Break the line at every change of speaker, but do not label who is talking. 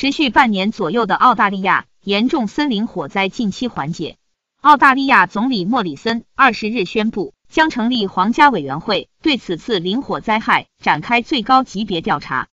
持续半年左右的澳大利亚严重森林火灾近期缓解。澳大利亚总理莫里森二十日宣布将成立皇家委员会对此次林火灾害展开最高级别调查。